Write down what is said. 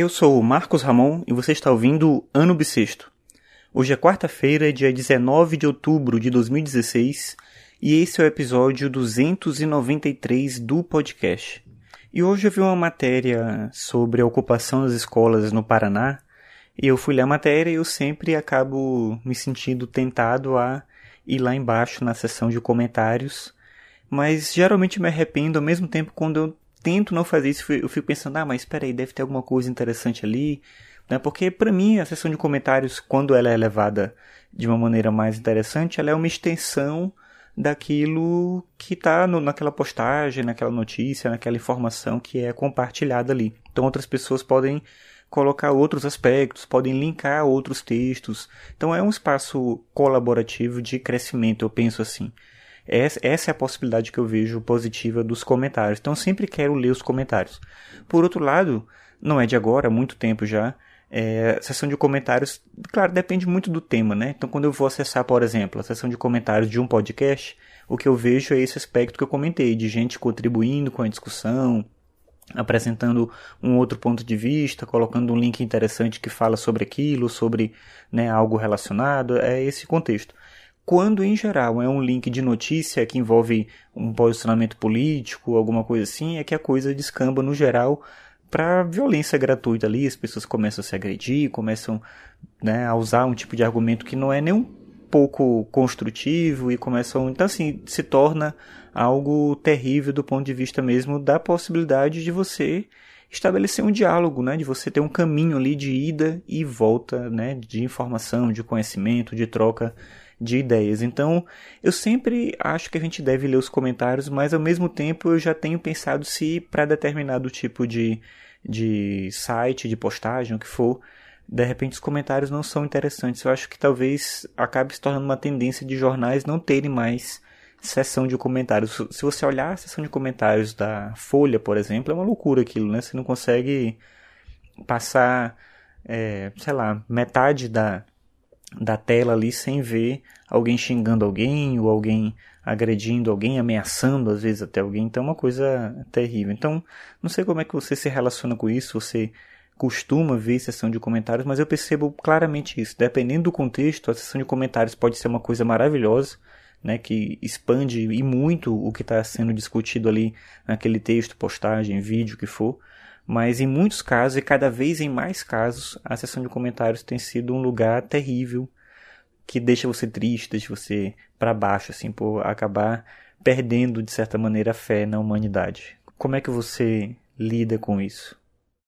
Eu sou o Marcos Ramon e você está ouvindo Ano Bissexto. Hoje é quarta-feira, dia 19 de outubro de 2016, e esse é o episódio 293 do podcast. E hoje eu vi uma matéria sobre a ocupação das escolas no Paraná, e eu fui ler a matéria e eu sempre acabo me sentindo tentado a ir lá embaixo na seção de comentários, mas geralmente me arrependo ao mesmo tempo quando eu tento não fazer isso, eu fico pensando, ah, mas espera aí, deve ter alguma coisa interessante ali, né? Porque para mim a seção de comentários, quando ela é levada de uma maneira mais interessante, ela é uma extensão daquilo que está naquela postagem, naquela notícia, naquela informação que é compartilhada ali. Então outras pessoas podem colocar outros aspectos, podem linkar outros textos. Então é um espaço colaborativo de crescimento, eu penso assim. Essa é a possibilidade que eu vejo positiva dos comentários. Então, sempre quero ler os comentários. Por outro lado, não é de agora, há muito tempo já, é, seção de comentários, claro, depende muito do tema, né? Então, quando eu vou acessar, por exemplo, a seção de comentários de um podcast, o que eu vejo é esse aspecto que eu comentei, de gente contribuindo com a discussão, apresentando um outro ponto de vista, colocando um link interessante que fala sobre aquilo, sobre né, algo relacionado, é esse contexto quando em geral? É um link de notícia que envolve um posicionamento político, alguma coisa assim, é que a coisa descamba no geral para violência gratuita ali, as pessoas começam a se agredir, começam né, a usar um tipo de argumento que não é nem um pouco construtivo e começam, então assim, se torna algo terrível do ponto de vista mesmo da possibilidade de você estabelecer um diálogo, né, de você ter um caminho ali de ida e volta, né, de informação, de conhecimento, de troca de ideias. Então, eu sempre acho que a gente deve ler os comentários, mas ao mesmo tempo eu já tenho pensado se para determinado tipo de, de site, de postagem, o que for, de repente os comentários não são interessantes. Eu acho que talvez acabe se tornando uma tendência de jornais não terem mais seção de comentários. Se você olhar a seção de comentários da Folha, por exemplo, é uma loucura aquilo, né? Você não consegue passar, é, sei lá, metade da, da tela ali sem ver alguém xingando alguém ou alguém agredindo alguém, ameaçando às vezes até alguém. Então é uma coisa terrível. Então, não sei como é que você se relaciona com isso, você costuma ver sessão de comentários, mas eu percebo claramente isso. Dependendo do contexto, a sessão de comentários pode ser uma coisa maravilhosa, né, que expande e muito o que está sendo discutido ali naquele texto, postagem, vídeo, que for. Mas em muitos casos, e cada vez em mais casos, a seção de comentários tem sido um lugar terrível que deixa você triste, deixa você para baixo, assim, por acabar perdendo de certa maneira a fé na humanidade. Como é que você lida com isso?